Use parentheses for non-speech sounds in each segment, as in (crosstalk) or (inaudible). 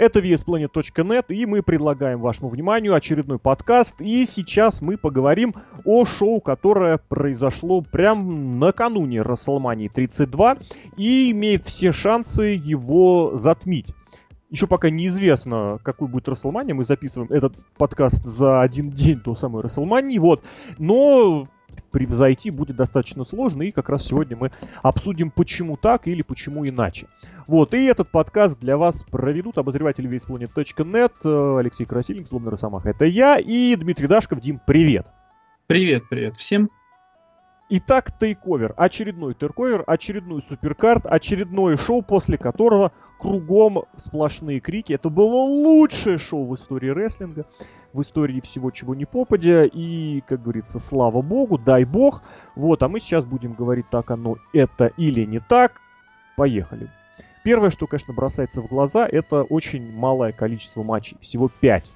Это VSPlanet.net, и мы предлагаем вашему вниманию очередной подкаст. И сейчас мы поговорим о шоу, которое произошло прям накануне WrestleMania 32 и имеет все шансы его затмить. Еще пока неизвестно, какой будет Расселмания. Мы записываем этот подкаст за один день до самой Расселмании. Вот. Но превзойти будет достаточно сложно, и как раз сегодня мы обсудим, почему так или почему иначе. Вот, и этот подкаст для вас проведут обозреватели весьplanet.net, э, Алексей Красильник, Злобный Росомаха, это я, и Дмитрий Дашков. Дим, привет! Привет, привет всем! Итак, тейковер. Очередной тейковер, очередной суперкарт, очередное шоу, после которого кругом сплошные крики. Это было лучшее шоу в истории рестлинга, в истории всего, чего не попадя. И, как говорится, слава богу, дай бог. Вот, а мы сейчас будем говорить, так оно это или не так. Поехали. Первое, что, конечно, бросается в глаза, это очень малое количество матчей. Всего 5.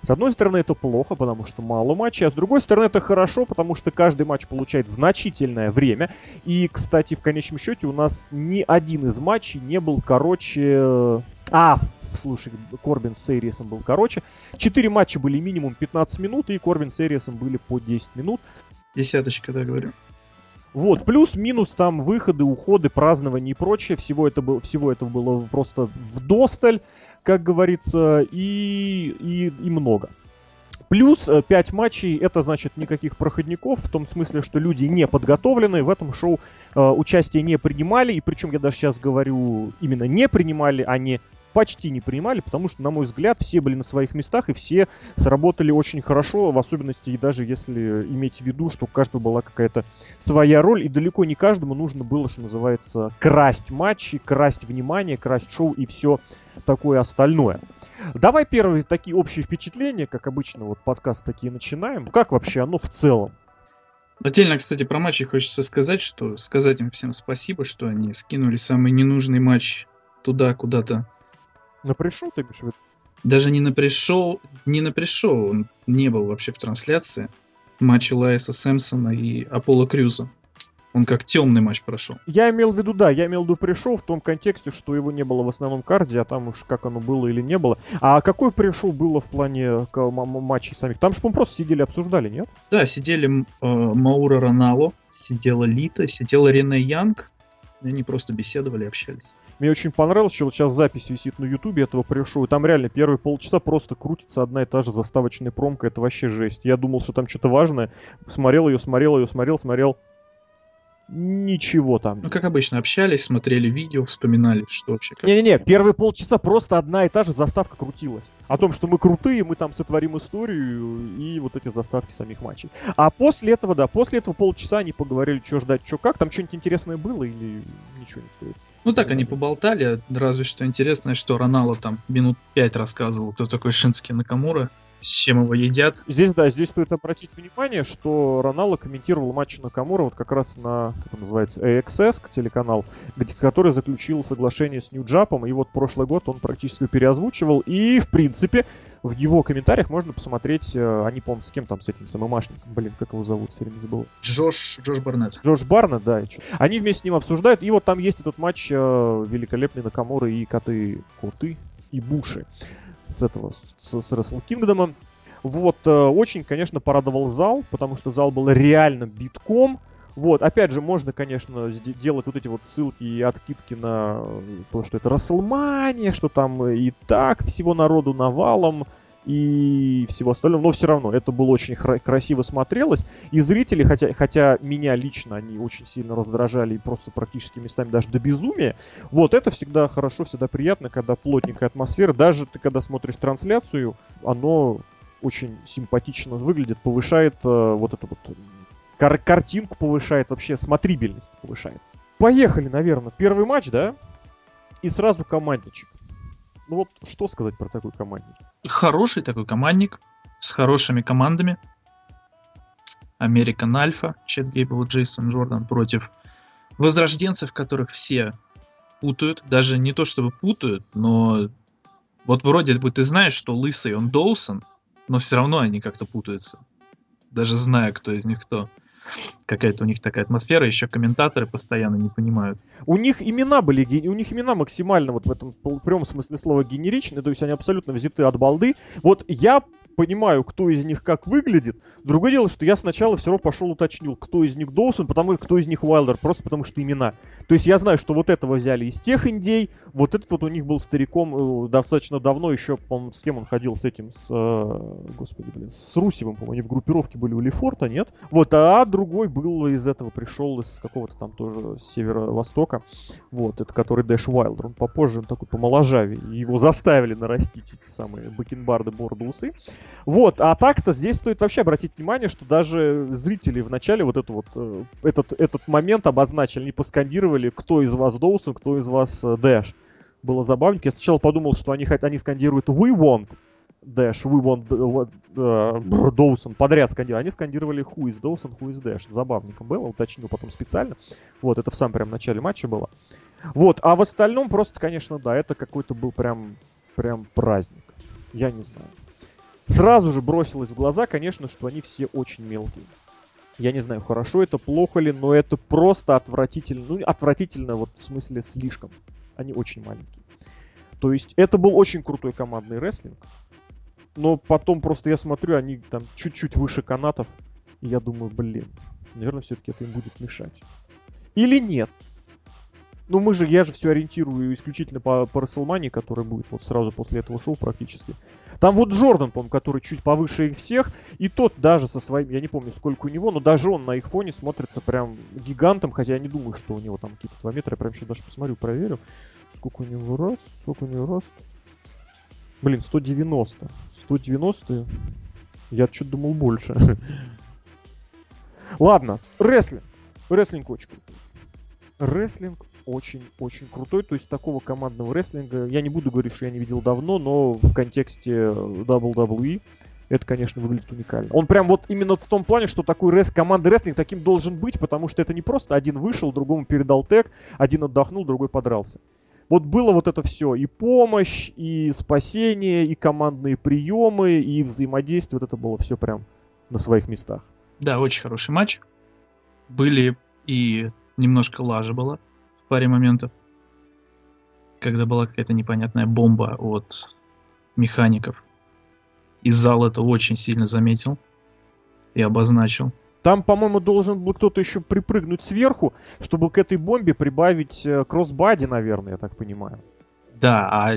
С одной стороны, это плохо, потому что мало матчей, а с другой стороны, это хорошо, потому что каждый матч получает значительное время. И, кстати, в конечном счете у нас ни один из матчей не был короче... А, слушай, Корбин с Эриесом был короче. Четыре матча были минимум 15 минут, и Корбин с Эриесом были по 10 минут. Десяточка, да, говорю. Вот, плюс-минус там выходы, уходы, празднования и прочее. Всего, это было, всего этого было просто в досталь как говорится, и, и, и много. Плюс 5 э, матчей, это значит никаких проходников, в том смысле, что люди не подготовлены, в этом шоу э, участие не принимали, и причем я даже сейчас говорю именно не принимали, а не почти не принимали, потому что, на мой взгляд, все были на своих местах и все сработали очень хорошо, в особенности и даже если иметь в виду, что у каждого была какая-то своя роль, и далеко не каждому нужно было, что называется, красть матчи, красть внимание, красть шоу и все такое остальное. Давай первые такие общие впечатления, как обычно, вот подкаст такие начинаем. Как вообще оно в целом? Отдельно, кстати, про матчи хочется сказать, что сказать им всем спасибо, что они скинули самый ненужный матч туда куда-то на пришел ты имеешь в виду? Даже не на пришел, не на пришел, он не был вообще в трансляции матча Лайса Сэмпсона и Аполло Крюза. Он как темный матч прошел. Я имел в виду, да, я имел в виду пришел в том контексте, что его не было в основном карде, а там уж как оно было или не было. А какой пришел было в плане матчей самих? Там же, по просто сидели, обсуждали, нет? Да, сидели э, Маура Ронало, сидела Лита, сидела Рене Янг. И они просто беседовали, общались. Мне очень понравилось, что вот сейчас запись висит на ютубе этого пришел, и там реально первые полчаса просто крутится одна и та же заставочная промка, это вообще жесть. Я думал, что там что-то важное, смотрел ее, смотрел ее, смотрел, смотрел, ничего там. Ну, как обычно, общались, смотрели видео, вспоминали, что вообще. Не-не-не, первые полчаса просто одна и та же заставка крутилась. О том, что мы крутые, мы там сотворим историю и вот эти заставки самих матчей. А после этого, да, после этого полчаса они поговорили, что ждать, что как. Там что-нибудь интересное было или ничего не стоит? Ну так они поболтали, разве что интересное, что Ронало там минут пять рассказывал, кто такой Шински Накамура, с чем его едят. Здесь, да, здесь стоит обратить внимание, что Ронало комментировал матч Накамура вот как раз на, как это называется, AXS, телеканал, где, который заключил соглашение с Нью-Джапом, и вот прошлый год он практически переозвучивал, и, в принципе, в его комментариях можно посмотреть, э, они, по-моему, с кем там, с этим самомашником, блин, как его зовут, все время забыл. Джош, Джош Барнетт. Джош Барнетт, да. Они вместе с ним обсуждают, и вот там есть этот матч э, великолепный Накамура и коты, коты и Буши с этого, с, с Wrestle Kingdom. Вот, э, очень, конечно, порадовал зал, потому что зал был реально битком. Вот, опять же, можно, конечно, делать вот эти вот ссылки и откидки на то, что это Расселмания, что там и так всего народу навалом и всего остального, но все равно это было очень красиво смотрелось. И зрители, хотя, хотя меня лично они очень сильно раздражали и просто практически местами даже до безумия, вот это всегда хорошо, всегда приятно, когда плотненькая атмосфера. Даже ты когда смотришь трансляцию, оно очень симпатично выглядит, повышает э, вот эту вот кар картинку повышает, вообще смотрибельность повышает. Поехали, наверное. Первый матч, да? И сразу командничек. Ну вот, что сказать про такой командник? Хороший такой командник, с хорошими командами. Американ Альфа, Чет Гейбл, Джейсон Джордан против возрожденцев, которых все путают. Даже не то чтобы путают, но вот вроде бы ты знаешь, что лысый он Доусон, но все равно они как-то путаются. Даже зная, кто из них кто. Какая-то у них такая атмосфера, еще комментаторы постоянно не понимают. У них имена были, у них имена максимально вот в этом прямом смысле слова генеричные, то есть они абсолютно взяты от балды. Вот я понимаю, кто из них как выглядит. Другое дело, что я сначала все равно пошел уточнил, кто из них Доусон, потому кто из них Уайлдер, просто потому что имена. То есть я знаю, что вот этого взяли из тех индей, вот этот вот у них был стариком э, достаточно давно, еще, по-моему, с кем он ходил, с этим, с, э, господи, блин, с Русевым, по-моему, они в группировке были у Лефорта, нет? Вот, а другой был из этого, пришел из какого-то там тоже северо-востока, вот, это который Дэш Уайлдер, он попозже, он такой помоложавее, его заставили нарастить эти самые бакенбарды, бороды, усы. Вот, а так-то здесь стоит вообще обратить внимание, что даже зрители в начале вот это вот, э, этот, этот момент обозначили, они поскандировали, кто из вас Доусон, кто из вас э, Дэш. Было забавненько. Я сначала подумал, что они, они скандируют We want Dash, We want uh, Доусон подряд скандировали. Они скандировали Who is Dawson, Who is Dash. Забавненько было, уточнил потом специально. Вот, это в самом прям начале матча было. Вот, а в остальном просто, конечно, да, это какой-то был прям, прям праздник. Я не знаю. Сразу же бросилось в глаза, конечно, что они все очень мелкие. Я не знаю, хорошо это, плохо ли, но это просто отвратительно. Ну, отвратительно вот в смысле слишком. Они очень маленькие. То есть это был очень крутой командный рестлинг. Но потом просто я смотрю, они там чуть-чуть выше канатов. И я думаю, блин, наверное, все-таки это им будет мешать. Или нет. Ну, мы же, я же все ориентирую исключительно по, по WrestleMania, который будет вот сразу после этого шоу практически. Там вот Джордан, по-моему, который чуть повыше их всех, и тот даже со своим, я не помню, сколько у него, но даже он на их фоне смотрится прям гигантом, хотя я не думаю, что у него там какие-то 2 метра, я прям сейчас даже посмотрю, проверю, сколько у него раз, сколько у него раз. Блин, 190. 190, я что-то думал больше. (laughs) Ладно, рестлинг. Рестлинг очень крутой. Рестлинг очень-очень крутой. То есть такого командного рестлинга я не буду говорить, что я не видел давно, но в контексте WWE это, конечно, выглядит уникально. Он прям вот именно в том плане, что такой рес команды рестлинг таким должен быть, потому что это не просто один вышел, другому передал тег, один отдохнул, другой подрался. Вот было вот это все, и помощь, и спасение, и командные приемы, и взаимодействие, вот это было все прям на своих местах. Да, очень хороший матч. Были и немножко лажа была паре моментов, когда была какая-то непонятная бомба от механиков. И зал это очень сильно заметил и обозначил. Там, по-моему, должен был кто-то еще припрыгнуть сверху, чтобы к этой бомбе прибавить э, кроссбади, наверное, я так понимаю. Да, а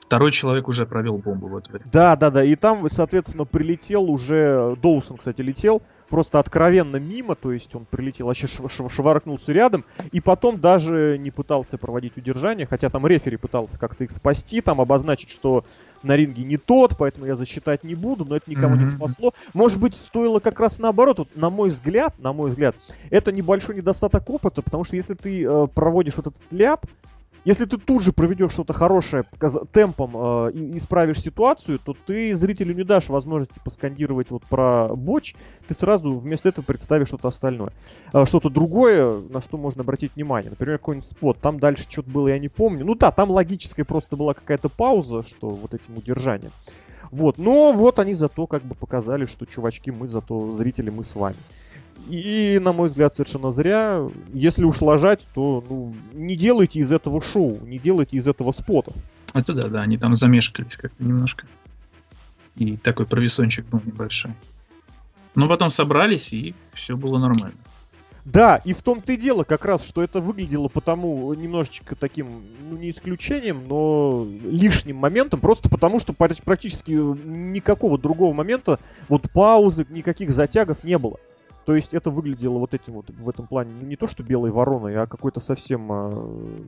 второй человек уже провел бомбу в это время. Да, да, да. И там, соответственно, прилетел уже... Доусон, кстати, летел просто откровенно мимо, то есть он прилетел, вообще шваркнулся рядом, и потом даже не пытался проводить удержание, хотя там рефери пытался как-то их спасти, там обозначить, что на ринге не тот, поэтому я засчитать не буду, но это никого mm-hmm. не спасло. Может быть, стоило как раз наоборот, вот, на мой взгляд, на мой взгляд, это небольшой недостаток опыта, потому что если ты э, проводишь вот этот ляп, если ты тут же проведешь что-то хорошее темпом э, и исправишь ситуацию, то ты зрителю не дашь возможности поскандировать вот про боч, ты сразу вместо этого представишь что-то остальное. Э, что-то другое, на что можно обратить внимание. Например, какой-нибудь спот. Там дальше что-то было, я не помню. Ну да, там логическая просто была какая-то пауза, что вот этим удержанием. Вот, но вот они зато как бы показали, что чувачки, мы зато зрители, мы с вами. И, на мой взгляд, совершенно зря. Если уж ложать, то ну, не делайте из этого шоу, не делайте из этого спота. Это да, да, они там замешкались как-то немножко. И такой провисончик был небольшой. Но потом собрались, и все было нормально. Да, и в том-то и дело как раз, что это выглядело потому немножечко таким, ну не исключением, но лишним моментом, просто потому что практически никакого другого момента, вот паузы, никаких затягов не было. То есть это выглядело вот этим вот в этом плане не то что белой вороной, а какой-то совсем э,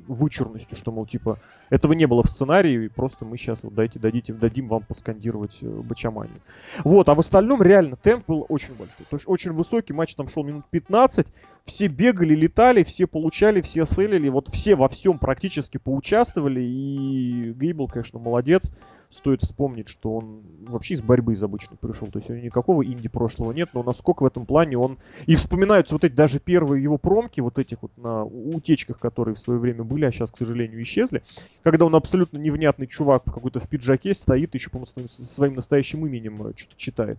вычурностью, что, мол, типа, этого не было в сценарии, просто мы сейчас вот дайте, дадите, дадим вам поскандировать э, Бачамани. Вот, а в остальном реально темп был очень большой. То есть очень высокий, матч там шел минут 15, все бегали, летали, все получали, все селили, вот все во всем практически поучаствовали, и Гейбл, конечно, молодец. Стоит вспомнить, что он вообще из борьбы из обычной пришел, то есть у него никакого инди прошлого нет, но насколько в этом плане он... И вспоминаются вот эти даже первые его промки, вот этих вот на утечках, которые в свое время были, а сейчас, к сожалению, исчезли, когда он абсолютно невнятный чувак какой-то в пиджаке стоит, еще, по-моему, своим настоящим именем э, что-то читает.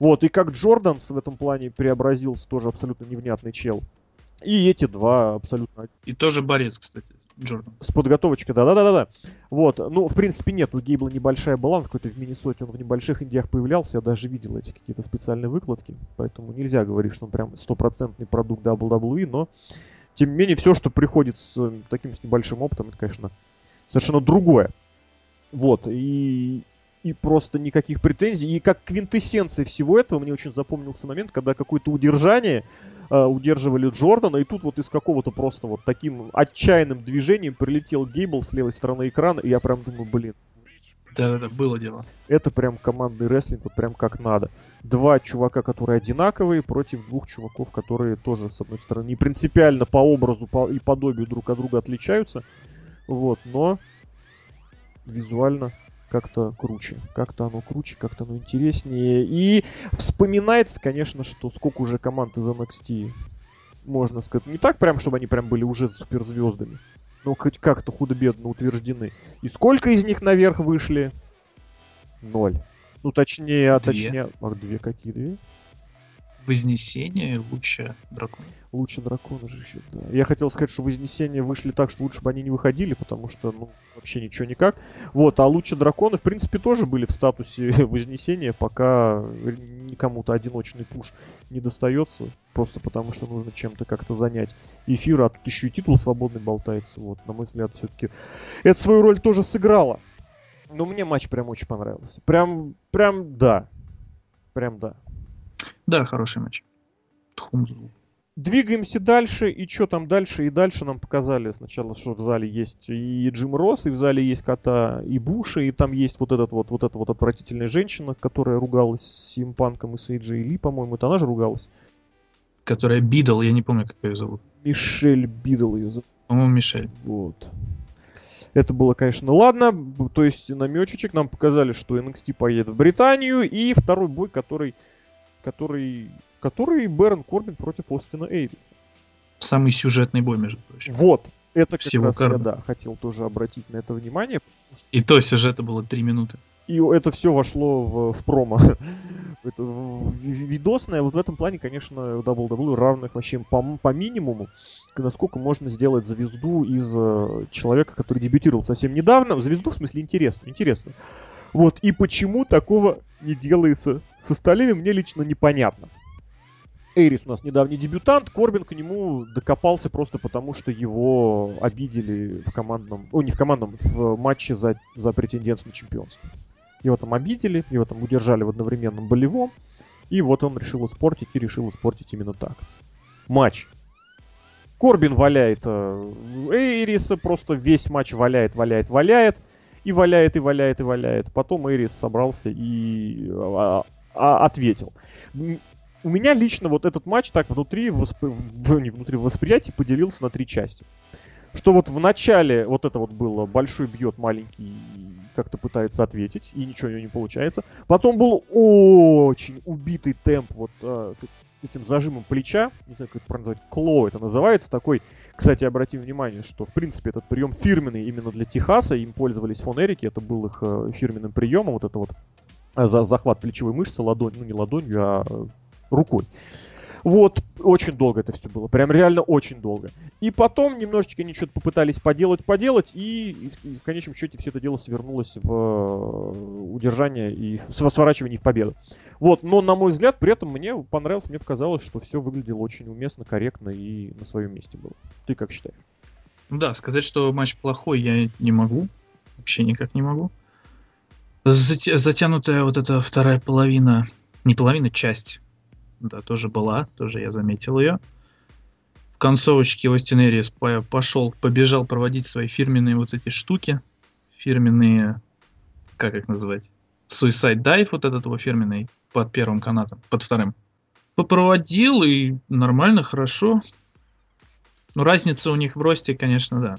Вот, и как Джорданс в этом плане преобразился, тоже абсолютно невнятный чел. И эти два абсолютно... И тоже борец, кстати. Джордан. С подготовочкой, да-да-да-да. Вот, ну, в принципе, нет, у Гейбла небольшая была, он какой-то в Миннесоте, он в небольших индиях появлялся, я даже видел эти какие-то специальные выкладки, поэтому нельзя говорить, что он прям стопроцентный продукт WWE, но, тем не менее, все, что приходит с э, таким с небольшим опытом, это, конечно, совершенно другое. Вот, и, и просто никаких претензий. И как квинтэссенция всего этого мне очень запомнился момент, когда какое-то удержание э, удерживали Джордана, и тут вот из какого-то просто вот таким отчаянным движением прилетел Гейбл с левой стороны экрана, и я прям думаю, блин. Да-да-да, было дело. Это прям командный рестлинг, вот прям как надо. Два чувака, которые одинаковые, против двух чуваков, которые тоже, с одной стороны, не принципиально по образу по, и подобию друг от друга отличаются. Вот, но визуально как-то круче. Как-то оно круче, как-то оно интереснее. И вспоминается, конечно, что сколько уже команд из NXT, можно сказать, не так прям, чтобы они прям были уже суперзвездами. Но хоть как-то худо-бедно утверждены. И сколько из них наверх вышли? Ноль. Ну, точнее, а Две. точнее... А две какие две? Вознесение лучше дракона. Лучше дракона же еще, да. Я хотел сказать, что Вознесения вышли так, что лучше бы они не выходили, потому что, ну, вообще ничего никак. Вот, а лучше драконы, в принципе, тоже были в статусе (laughs) Вознесения, пока никому-то одиночный пуш не достается, просто потому что нужно чем-то как-то занять эфир, а тут еще и титул свободный болтается. Вот, на мой взгляд, все-таки это свою роль тоже сыграло. Но мне матч прям очень понравился. Прям, прям да. Прям да. Да, хороший матч. Тхум-звук. Двигаемся дальше, и что там дальше? И дальше нам показали сначала, что в зале есть и Джим Росс, и в зале есть кота и Буши, и там есть вот этот вот, вот эта вот отвратительная женщина, которая ругалась с Симпанком и с Эйджей Ли, по-моему, это она же ругалась. Которая Бидл, я не помню, как ее зовут. Мишель Бидл ее зовут. По-моему, Мишель. Вот. Это было, конечно, ладно. То есть намёчечек нам показали, что NXT поедет в Британию. И второй бой, который, который, который Бэрон Корбин против Остина Эйриса. Самый сюжетный бой, между прочим. Вот. Это как Всего раз я, карда. да, хотел тоже обратить на это внимание. И то сюжета было 3 минуты. И это все вошло в, в промо. (laughs) это в- ви- видосное. Вот в этом плане, конечно, у WWE равных вообще по, по минимуму. Насколько можно сделать звезду из э, человека, который дебютировал совсем недавно. Звезду в смысле интересно, интересно. Вот, и почему такого не делается с остальными, мне лично непонятно. Эйрис у нас недавний дебютант, Корбин к нему докопался просто потому, что его обидели в командном, о, не в командном, в матче за, за претендентство на чемпионство. Его там обидели, его там удержали в одновременном болевом, и вот он решил испортить, и решил испортить именно так. Матч. Корбин валяет э, Эйриса, просто весь матч валяет, валяет, валяет, и валяет, и валяет, и валяет. Потом Эйрис собрался и а, ответил. У меня лично вот этот матч так внутри, восп- не внутри в восприятии поделился на три части. Что вот в начале вот это вот было большой бьет, маленький как-то пытается ответить, и ничего у него не получается. Потом был очень убитый темп вот э, этим зажимом плеча, не знаю, как это назвать, клоу это называется, такой, кстати, обратим внимание, что, в принципе, этот прием фирменный именно для Техаса, им пользовались Фон Эрики, это был их э, фирменным приемом, вот это вот за захват плечевой мышцы ладонь, ну не ладонью, а э, рукой. Вот, очень долго это все было, прям реально очень долго. И потом немножечко они что-то попытались поделать, поделать, и, и в- конечном счете все это дело свернулось в э, удержание и в св- сворачивание в победу. Вот, но на мой взгляд, при этом мне понравилось, мне показалось, что все выглядело очень уместно, корректно и на своем месте было. Ты как считаешь? Да, сказать, что матч плохой я не могу. Вообще никак не могу. Затянутая вот эта вторая половина, не половина, часть, да, тоже была, тоже я заметил ее. В концовочке Остин Эрис по- пошел, побежал проводить свои фирменные вот эти штуки, фирменные, как их называть, Suicide Dive, вот этот его фирменный, под первым канатом, под вторым. Попроводил и нормально, хорошо. Ну, разница у них в росте, конечно, да.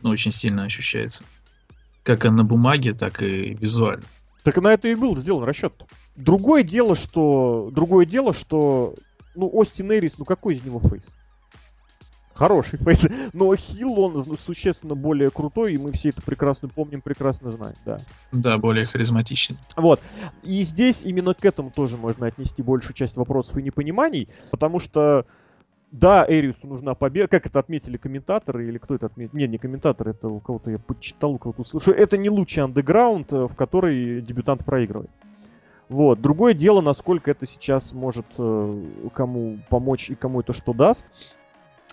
Ну, очень сильно ощущается. Как и на бумаге, так и визуально. Так на это и был сделан расчет. Другое дело, что... Другое дело, что... Ну, Остин Эрис, ну какой из него фейс? Хороший фейс. (laughs) Но Хилл, он существенно более крутой, и мы все это прекрасно помним, прекрасно знаем, да. Да, более харизматичный. Вот. И здесь именно к этому тоже можно отнести большую часть вопросов и непониманий, потому что да, Эриусу нужна победа. Как это отметили комментаторы или кто это отметил? Не, не комментаторы, это у кого-то я почитал, у кого-то услышал. Это не лучший андеграунд, э, в который дебютант проигрывает. Вот. Другое дело, насколько это сейчас может э, кому помочь и кому это что даст.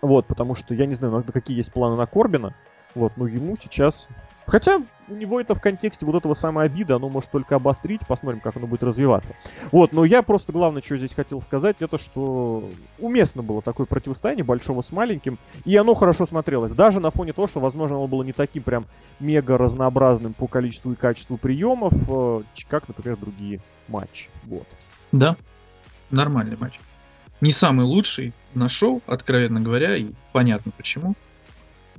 Вот, потому что я не знаю, какие есть планы на Корбина. Вот, но ему сейчас... Хотя у него это в контексте вот этого самой обиды, оно может только обострить, посмотрим, как оно будет развиваться. Вот, но я просто главное, что здесь хотел сказать, это что уместно было такое противостояние большого с маленьким, и оно хорошо смотрелось. Даже на фоне того, что, возможно, оно было не таким прям мега разнообразным по количеству и качеству приемов, э, как, например, другие матчи. Вот. Да, нормальный матч. Не самый лучший на шоу, откровенно говоря, и понятно почему.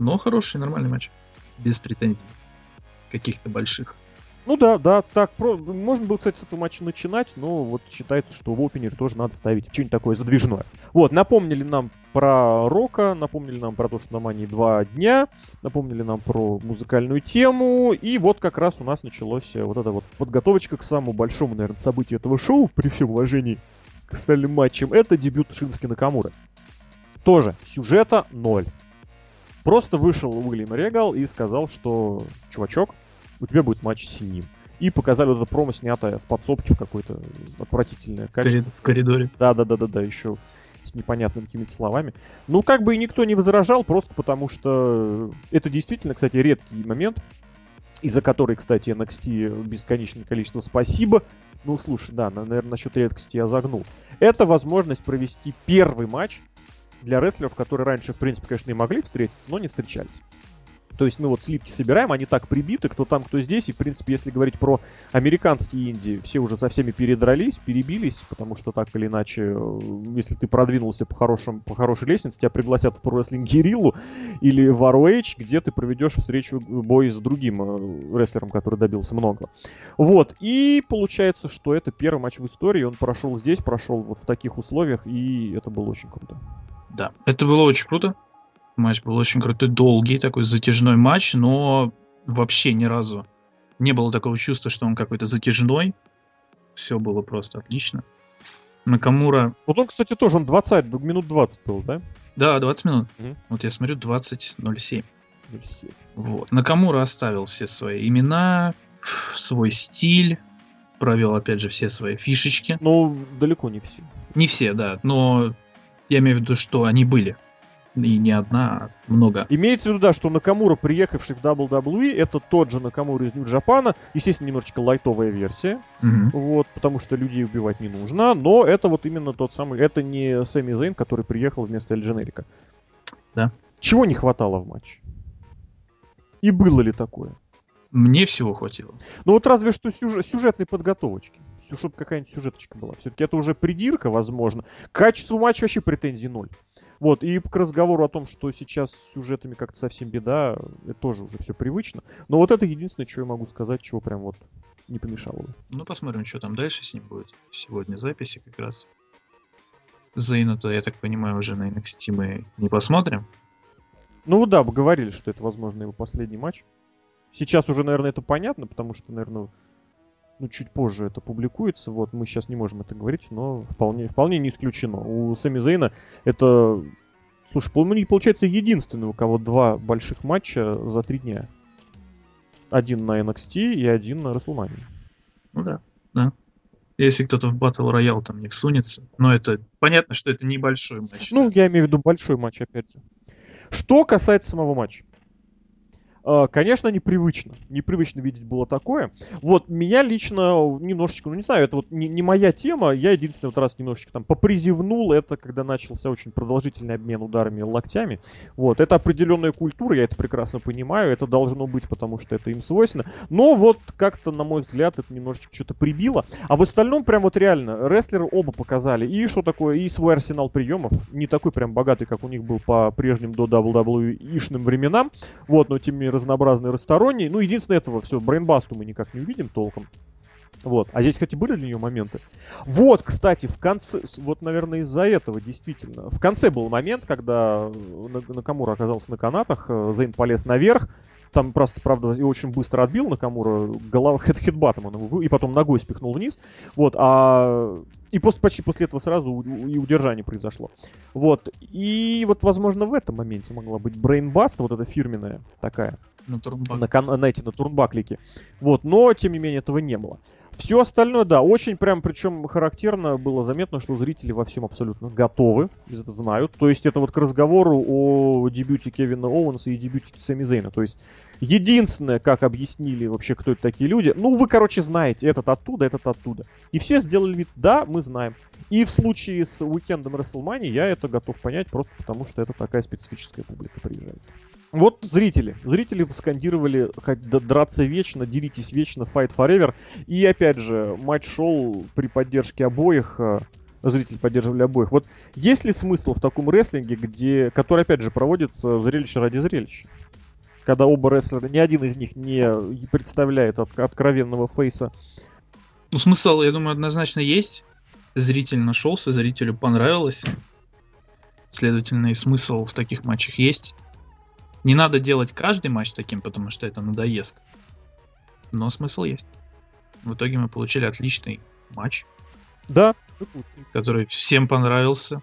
Но хороший, нормальный матч. Без претензий. Каких-то больших. Ну да, да, так, про... можно было, кстати, с этого матча начинать, но вот считается, что в опенере тоже надо ставить что-нибудь такое задвижное. Вот, напомнили нам про Рока, напомнили нам про то, что на Мании два дня, напомнили нам про музыкальную тему, и вот как раз у нас началась вот эта вот подготовочка к самому большому, наверное, событию этого шоу, (laughs) при всем уважении к остальным матчам, это дебют Шински Накамуры. Тоже сюжета ноль. Просто вышел Уильям Регал и сказал, что, чувачок, у тебя будет матч с ним. И показали вот это промо, снятое в подсобке в какой-то отвратительное качество. В коридоре. Да-да-да-да-да, еще с непонятными какими-то словами. Ну, как бы и никто не возражал, просто потому что это действительно, кстати, редкий момент, из-за которой, кстати, NXT бесконечное количество спасибо. Ну, слушай, да, наверное, насчет редкости я загнул. Это возможность провести первый матч для рестлеров, которые раньше, в принципе, конечно, и могли встретиться, но не встречались. То есть мы вот сливки собираем, они так прибиты, кто там, кто здесь. И, в принципе, если говорить про американские инди, все уже со всеми передрались, перебились, потому что так или иначе, э, если ты продвинулся по, хорошим, по хорошей лестнице, тебя пригласят в Wrestling Guerrilla или в ROH, где ты проведешь встречу, э, бой с другим э, рестлером, который добился много. Вот, и получается, что это первый матч в истории, он прошел здесь, прошел вот в таких условиях, и это было очень круто. Да, это было очень круто. Матч был очень крутой, долгий, такой затяжной матч, но вообще ни разу не было такого чувства, что он какой-то затяжной. Все было просто отлично. Накамура... Вот он, кстати, тоже, он 20, минут 20 был, да? Да, 20 минут. Угу. Вот я смотрю, 20.07. 07. Вот. Накамура оставил все свои имена, свой стиль, провел, опять же, все свои фишечки. Ну, далеко не все. Не все, да, но я имею в виду, что они были. И не одна, а много. Имеется в виду, да, что Накамура, приехавший в WWE, это тот же Накамура из Нью-Джапана. Естественно, немножечко лайтовая версия. Угу. Вот, потому что людей убивать не нужно. Но это вот именно тот самый... Это не Сэмми Зейн, который приехал вместо Эль Дженерика. Да. Чего не хватало в матче? И было ли такое? Мне всего хватило. Ну вот разве что сюжет, сюжетной подготовочки. Чтобы какая-нибудь сюжеточка была. Все-таки это уже придирка, возможно. К качеству матча вообще претензий ноль. Вот, и к разговору о том, что сейчас с сюжетами как-то совсем беда, это тоже уже все привычно. Но вот это единственное, что я могу сказать, чего прям вот не помешало бы. Ну, посмотрим, что там дальше с ним будет. Сегодня записи как раз. Зейна-то, я так понимаю, уже на NXT мы не посмотрим. Ну да, вы говорили, что это, возможно, его последний матч. Сейчас уже, наверное, это понятно, потому что, наверное, ну, чуть позже это публикуется. Вот, мы сейчас не можем это говорить, но вполне, вполне не исключено. У Сами Зейна это, слушай, получается единственный, у кого два больших матча за три дня. Один на NXT и один на WrestleMania. Ну да, да. Если кто-то в Battle Royale там не всунется. Но это понятно, что это небольшой матч. Ну, да. я имею в виду большой матч, опять же. Что касается самого матча. А, конечно, непривычно. Непривычно видеть было такое. Вот, меня лично немножечко, ну не знаю, это вот не, не моя тема. Я единственный вот раз немножечко там попризевнул это, когда начался очень продолжительный обмен ударами локтями. Вот, это определенная культура, я это прекрасно понимаю. Это должно быть, потому что это им свойственно. Но вот как-то, на мой взгляд, это немножечко что-то прибило. А в остальном прям вот реально, рестлеры оба показали. И что такое, и свой арсенал приемов. Не такой прям богатый, как у них был по прежним до WWE-шным временам. Вот, но тем не разнообразный, разнообразный, разносторонний. Ну, единственное, этого все, брейнбасту мы никак не увидим толком. Вот. А здесь, кстати, были для нее моменты. Вот, кстати, в конце, вот, наверное, из-за этого, действительно. В конце был момент, когда Накамура оказался на канатах, э, Зейн полез наверх, там просто, правда, и очень быстро отбил Накамура, голова (laughs) хед хедбатом он его, и потом ногой спихнул вниз. Вот, а... И после, почти после этого сразу и удержание произошло. Вот. И вот, возможно, в этом моменте могла быть брейнбаст, вот эта фирменная такая. На турнбак. На, на эти, на турнбаклике. Вот, но, тем не менее, этого не было. Все остальное, да, очень прям, причем характерно было заметно, что зрители во всем абсолютно готовы, это знают. То есть это вот к разговору о дебюте Кевина Оуэнса и дебюте Сами Зейна. То есть единственное, как объяснили вообще, кто это такие люди, ну вы, короче, знаете, этот оттуда, этот оттуда. И все сделали вид, да, мы знаем. И в случае с уикендом WrestleMania я это готов понять, просто потому что это такая специфическая публика приезжает. Вот зрители. Зрители скандировали драться вечно, деритесь вечно, fight forever. И опять же, матч шел при поддержке обоих. Э, зрители поддерживали обоих. Вот есть ли смысл в таком рестлинге, где, который опять же проводится зрелище ради зрелища? Когда оба рестлера, ни один из них не представляет от, откровенного фейса. Ну, смысл, я думаю, однозначно есть. Зритель нашелся, зрителю понравилось. Следовательно, и смысл в таких матчах есть. Не надо делать каждый матч таким, потому что это надоест. Но смысл есть. В итоге мы получили отличный матч. Да, который всем понравился.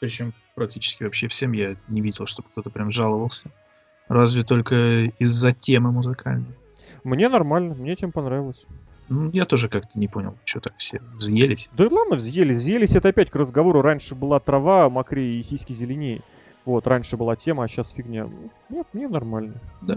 Причем практически вообще всем я не видел, чтобы кто-то прям жаловался. Разве только из-за темы музыкальной. Мне нормально, мне тем понравилось. Ну, я тоже как-то не понял, что так все взъелись. Да ладно, взъелись. Взъелись это опять к разговору. Раньше была трава мокрее и сиськи зеленее. Вот, раньше была тема, а сейчас фигня. Нет, мне нормально. Да.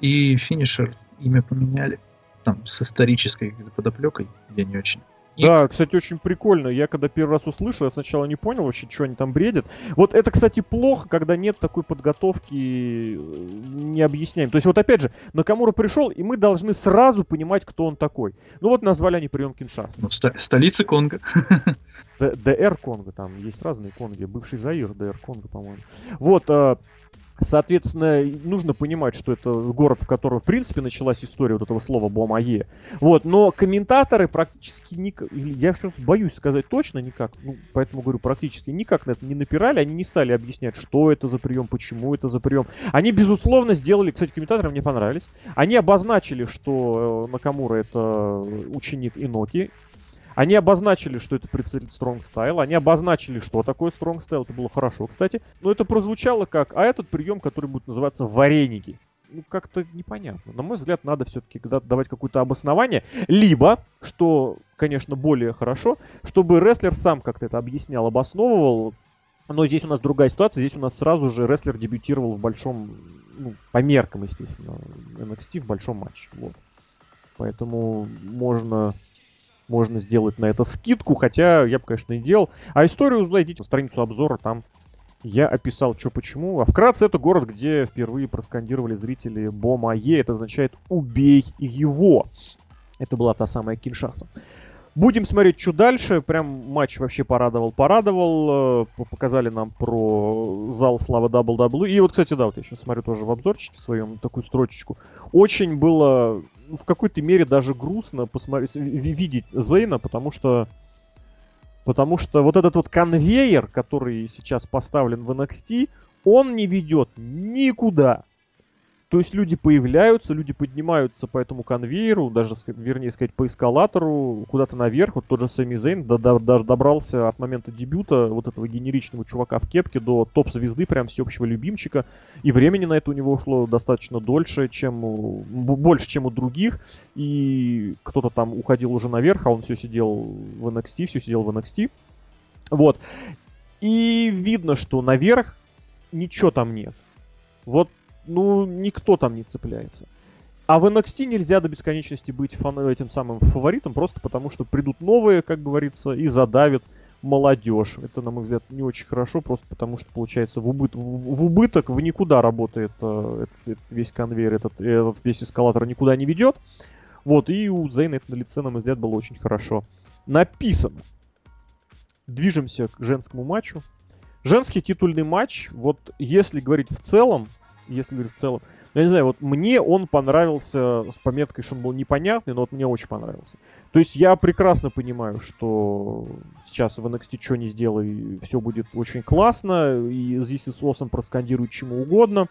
И финишер имя поменяли. Там с исторической подоплекой я не очень. И... Да, кстати, очень прикольно. Я когда первый раз услышал, я сначала не понял вообще, что они там бредят. Вот это, кстати, плохо, когда нет такой подготовки, э, не объясняем. То есть вот опять же, Накамура пришел, и мы должны сразу понимать, кто он такой. Ну вот назвали они прием Киншаса. Ну, ста- столица Конго. (laughs) ДР Конго, там есть разные Конги, бывший Заир, ДР Конго, по-моему. Вот, э, Соответственно, нужно понимать, что это город, в котором, в принципе, началась история вот этого слова Бомае. Вот, но комментаторы практически никак, я боюсь сказать точно никак, ну, поэтому говорю практически никак на это не напирали, они не стали объяснять, что это за прием, почему это за прием. Они, безусловно, сделали, кстати, комментаторам мне понравились, они обозначили, что э, Накамура это ученик Иноки, они обозначили, что это представитель Strong Style, они обозначили, что такое Strong Style, это было хорошо, кстати. Но это прозвучало как, а этот прием, который будет называться вареники. Ну, как-то непонятно. На мой взгляд, надо все-таки давать какое-то обоснование. Либо, что, конечно, более хорошо, чтобы рестлер сам как-то это объяснял, обосновывал. Но здесь у нас другая ситуация. Здесь у нас сразу же рестлер дебютировал в большом, ну, по меркам, естественно, NXT в большом матче. Вот. Поэтому можно можно сделать на это скидку, хотя я бы, конечно, и делал. А историю зайдите на страницу обзора, там я описал, что почему. А вкратце, это город, где впервые проскандировали зрители Бомае. Это означает «убей его». Это была та самая Киншаса. Будем смотреть, что дальше. Прям матч вообще порадовал, порадовал. Э, показали нам про зал славы WWE. И вот, кстати, да, вот я сейчас смотрю тоже в обзорчике своем такую строчечку. Очень было в какой-то мере даже грустно посмотреть, видеть Зейна, потому что Потому что вот этот вот конвейер, который сейчас поставлен в NXT, он не ведет никуда. То есть люди появляются, люди поднимаются по этому конвейеру, даже, вернее сказать, по эскалатору, куда-то наверх. Вот тот же Сами Зейн даже добрался от момента дебюта вот этого генеричного чувака в кепке до топ-звезды, прям всеобщего любимчика. И времени на это у него ушло достаточно дольше, чем больше, чем у других. И кто-то там уходил уже наверх, а он все сидел в NXT, все сидел в NXT. Вот. И видно, что наверх ничего там нет. Вот ну, никто там не цепляется. А в NXT нельзя до бесконечности быть фан этим самым фаворитом, просто потому что придут новые, как говорится, и задавят молодежь. Это, на мой взгляд, не очень хорошо, просто потому что, получается, в, убыт в убыток, в никуда работает э, этот, этот весь конвейер, этот, этот весь эскалатор никуда не ведет. Вот, и у Зейна это на лице, на мой взгляд, было очень хорошо написано. Движемся к женскому матчу. Женский титульный матч, вот если говорить в целом, если говорить в целом. Я не знаю, вот мне он понравился с пометкой, что он был непонятный, но вот мне очень понравился. То есть я прекрасно понимаю, что сейчас в NXT что не сделай, все будет очень классно, и здесь и Осом проскандирует чему угодно.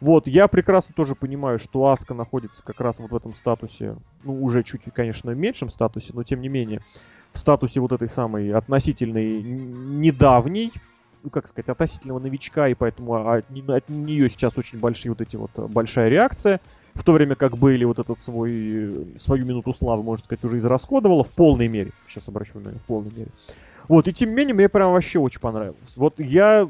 Вот, я прекрасно тоже понимаю, что Аска находится как раз вот в этом статусе, ну, уже чуть, конечно, в меньшем статусе, но тем не менее, в статусе вот этой самой относительной недавней, как сказать, относительного новичка, и поэтому от, от нее сейчас очень большие вот эти вот, большая реакция, в то время как Бейли вот этот свой, свою минуту славы, можно сказать, уже израсходовала в полной мере. Сейчас обращу внимание, в полной мере. Вот, и тем не менее, мне прям вообще очень понравилось. Вот я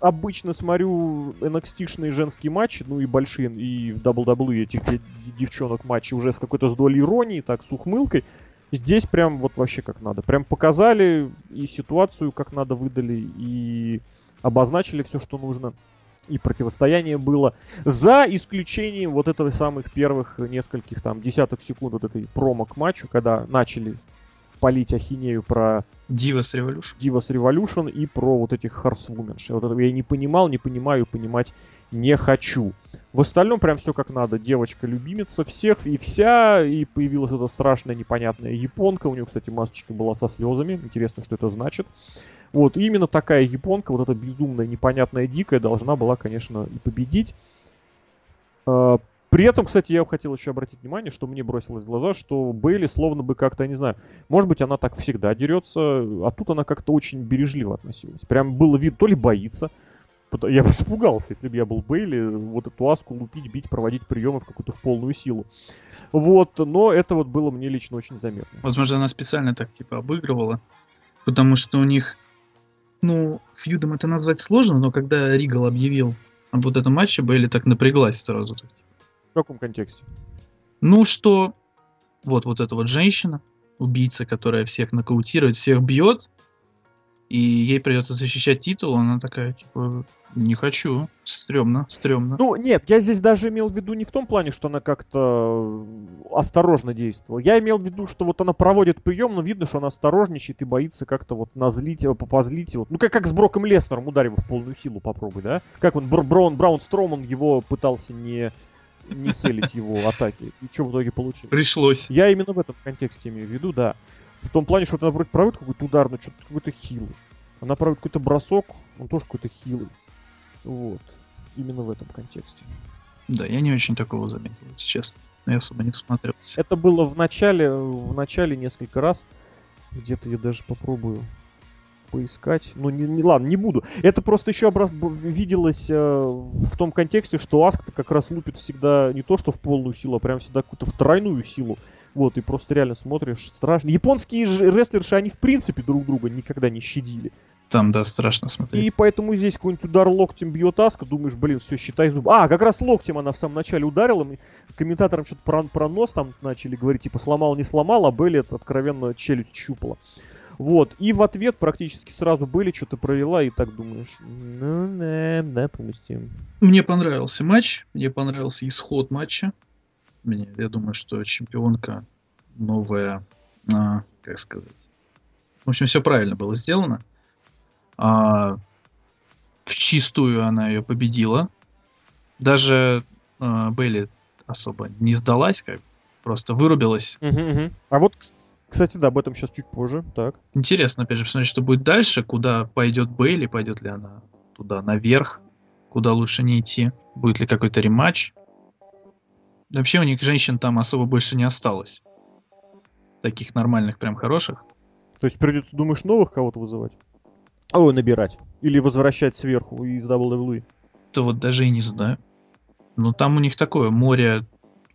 обычно смотрю NXT-шные женские матчи, ну и большие, и в WWE этих девчонок матчи уже с какой-то с долей иронии, так, с ухмылкой. Здесь прям вот вообще как надо. Прям показали и ситуацию как надо выдали, и обозначили все, что нужно. И противостояние было. За исключением вот этого самых первых нескольких там десяток секунд вот этой промо к матчу, когда начали полить ахинею про Divas Revolution. Divas Revolution и про вот этих Horsewomen. Вот этого я не понимал, не понимаю, понимать не хочу. В остальном прям все как надо. Девочка любимица всех и вся. И появилась эта страшная непонятная японка. У нее, кстати, масочка была со слезами. Интересно, что это значит. Вот, и именно такая японка, вот эта безумная, непонятная, дикая, должна была, конечно, и победить. А, при этом, кстати, я хотел еще обратить внимание, что мне бросилось в глаза, что Бейли словно бы как-то, не знаю, может быть, она так всегда дерется, а тут она как-то очень бережливо относилась. Прям было видно, то ли боится, я бы (laughs) испугался, если бы я был Бейли, вот эту аску лупить, бить, проводить приемы в какую-то в полную силу. Вот, но это вот было мне лично очень заметно. Возможно, она специально так, типа, обыгрывала, потому что у них, ну, фьюдом это назвать сложно, но когда Ригал объявил об вот этом матче, Бейли так напряглась сразу. Так, в каком контексте? Ну, что вот, вот эта вот женщина, убийца, которая всех нокаутирует, всех бьет, и ей придется защищать титул, она такая, типа, не хочу, стрёмно, стрёмно. Ну, нет, я здесь даже имел в виду не в том плане, что она как-то осторожно действовала. Я имел в виду, что вот она проводит прием, но видно, что она осторожничает и боится как-то вот назлить, его, попозлить его. Ну, как, как с Броком Леснером, ударив в полную силу, попробуй, да? Как он, Бр Браун, Браун Строман его пытался не не селить его атаки. И что в итоге получилось? Пришлось. Я именно в этом контексте имею в виду, да. В том плане, что она вроде проводит какой-то удар, но что-то какой-то хилый. Она проводит какой-то бросок, он тоже какой-то хилый. Вот. Именно в этом контексте. Да, я не очень такого заметил, если честно. Я особо не всмотрелся. Это было в начале, в начале несколько раз. Где-то я даже попробую поискать. Ну, не, не ладно, не буду. Это просто еще образ... виделось э, в том контексте, что Аск как раз лупит всегда не то, что в полную силу, а прям всегда какую-то в тройную силу. Вот, и просто реально смотришь, страшно. Японские же рестлерши, они в принципе друг друга никогда не щадили. Там, да, страшно смотреть. И поэтому здесь какой-нибудь удар локтем бьет Аска, думаешь, блин, все, считай зуб. А, как раз локтем она в самом начале ударила, мы комментаторам что-то про, про нос там начали говорить, типа, сломал, не сломал, а Белли откровенно челюсть щупала. Вот, и в ответ практически сразу были, что-то провела, и так думаешь, ну, да, да, поместим. Мне понравился матч, мне понравился исход матча. Мне, я думаю, что чемпионка новая, а, как сказать. В общем, все правильно было сделано. А, в чистую она ее победила. Даже а, Бейли особо не сдалась, как просто вырубилась. Угу, угу. А вот, кстати, да, об этом сейчас чуть позже. Так. Интересно, опять же, посмотреть, что будет дальше, куда пойдет Бейли, пойдет ли она туда наверх, куда лучше не идти, будет ли какой-то рематч. Вообще у них женщин там особо больше не осталось. Таких нормальных, прям хороших. То есть придется, думаешь, новых кого-то вызывать? Ой, набирать. Или возвращать сверху из WWE. Это вот даже и не знаю. Но там у них такое море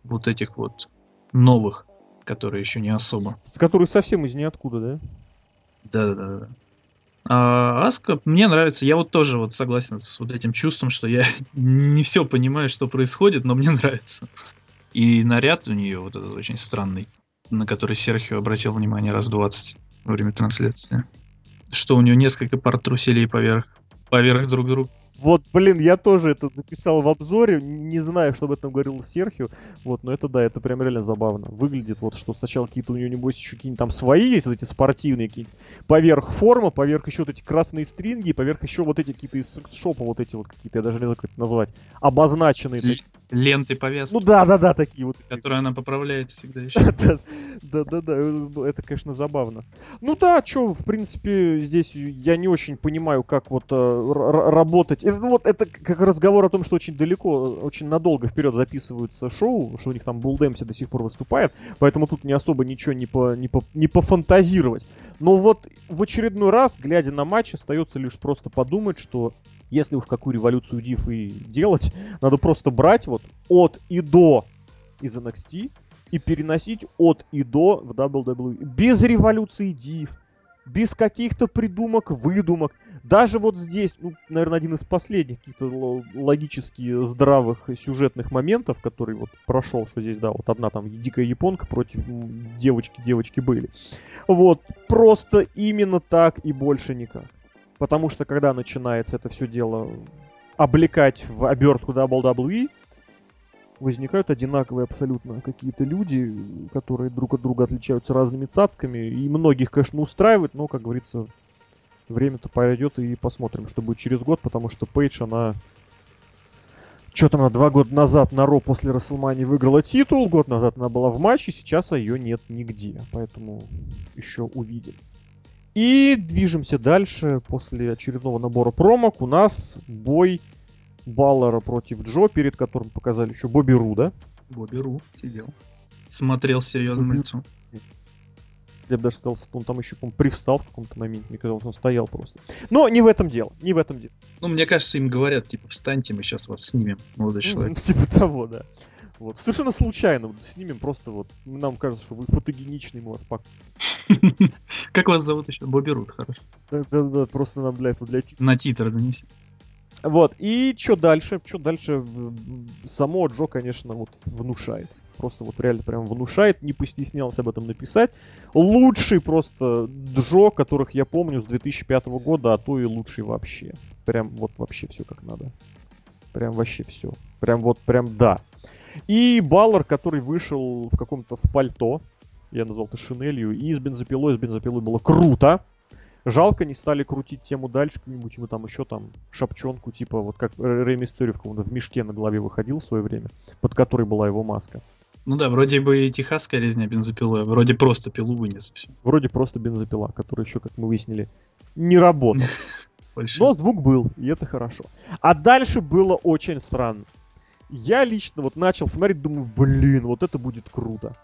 вот этих вот новых которые еще не особо. Которые совсем из ниоткуда, да? Да-да-да. А Аска мне нравится. Я вот тоже вот согласен с вот этим чувством, что я (laughs) не все понимаю, что происходит, но мне нравится. И наряд у нее вот этот очень странный, на который Серхио обратил внимание раз 20 во время трансляции. Что у нее несколько пар труселей поверх, поверх друг друга. Вот, блин, я тоже это записал в обзоре, не знаю, что об этом говорил Серхио, вот, но это, да, это прям реально забавно. Выглядит вот, что сначала какие-то у него, небось, еще какие-нибудь там свои есть, вот эти спортивные какие-нибудь, поверх форма, поверх еще вот эти красные стринги, поверх еще вот эти какие-то из секс-шопа, вот эти вот какие-то, я даже не знаю, как это назвать, обозначенные. Л- ленты повязки. Ну да, да, да, такие вот. Которые она поправляет всегда еще. (laughs) Да, да, да, это, конечно, забавно. Ну да, что, в принципе, здесь я не очень понимаю, как вот э, работать. Это, ну, вот это как разговор о том, что очень далеко, очень надолго вперед записываются шоу, что у них там Булдемси до сих пор выступает, поэтому тут не особо ничего не, по, не, по, не пофантазировать. Но вот в очередной раз, глядя на матч, остается лишь просто подумать, что если уж какую революцию див и делать, надо просто брать вот от и до из NXT и переносить от и до в WWE. Без революции див, без каких-то придумок, выдумок. Даже вот здесь, ну, наверное, один из последних каких-то логически здравых сюжетных моментов, который вот прошел, что здесь, да, вот одна там дикая японка против девочки, девочки были. Вот, просто именно так и больше никак. Потому что когда начинается это все дело облекать в обертку WWE, возникают одинаковые абсолютно какие-то люди, которые друг от друга отличаются разными цацками. И многих, конечно, устраивает, но, как говорится, время-то пойдет и посмотрим, что будет через год, потому что Пейдж, она... Что там, она два года назад на Ро после Расселмани выиграла титул, год назад она была в матче, сейчас ее нет нигде, поэтому еще увидим. И движемся дальше. После очередного набора промок у нас бой Баллера против Джо, перед которым показали еще Бобби Руда. Бобби Ру сидел. Смотрел с серьезным Бобби... лицом. Я бы даже сказал, что он там еще, по привстал в каком-то моменте. Мне казалось, он стоял просто. Но не в этом дело. Не в этом дело. Ну, мне кажется, им говорят, типа, встаньте, мы сейчас вас снимем, молодой человек. Типа того, да. Вот. Совершенно случайно вот, снимем, просто вот нам кажется, что вы фотогеничный, мы вас пак. (laughs) Как вас зовут еще? Бобби Рут, хорошо. Да-да-да, просто нам для этого, для титра. На титр занеси. Вот, и что дальше? Что дальше? Само Джо, конечно, вот внушает. Просто вот реально прям внушает, не постеснялся об этом написать. Лучший просто Джо, которых я помню с 2005 года, а то и лучший вообще. Прям вот вообще все как надо. Прям вообще все. Прям вот прям да. И Баллар, который вышел в каком-то в пальто, я назвал это шинелью, и с бензопилой, с бензопилой было круто. Жалко, не стали крутить тему дальше, как-нибудь ему там еще там шапчонку, типа вот как Рэй Мистерио в каком-то в мешке на голове выходил в свое время, под которой была его маска. Ну да, вроде бы и техасская резня бензопилой, вроде просто пилу вынес. Все. Вроде просто бензопила, которая еще, как мы выяснили, не работает. (laughs) Но звук был, и это хорошо. А дальше было очень странно. Я лично вот начал смотреть, думаю, блин, вот это будет круто.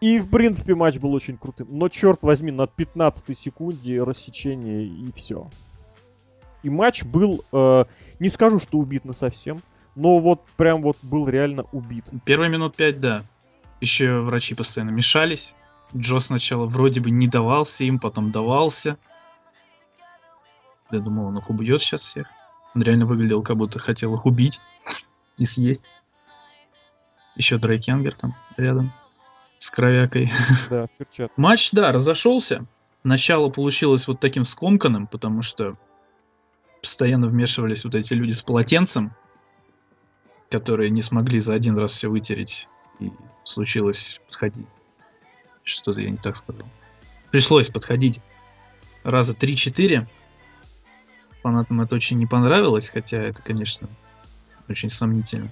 И, в принципе, матч был очень крутым. Но, черт возьми, на 15 секунде рассечение и все. И матч был, э, не скажу, что убит на совсем, но вот прям вот был реально убит. Первые минут пять, да. Еще врачи постоянно мешались. Джо сначала вроде бы не давался им, потом давался. Я думал, он их убьет сейчас всех. Он реально выглядел, как будто хотел их убить и съесть. Еще Дрейк Янгер там рядом с кровякой. (laughs) Да, Матч, да, разошелся. Начало получилось вот таким скомканным, потому что постоянно вмешивались вот эти люди с полотенцем, которые не смогли за один раз все вытереть. И случилось подходить. Что-то я не так сказал. Пришлось подходить раза 3-4. Фанатам это очень не понравилось, хотя это, конечно, очень сомнительно.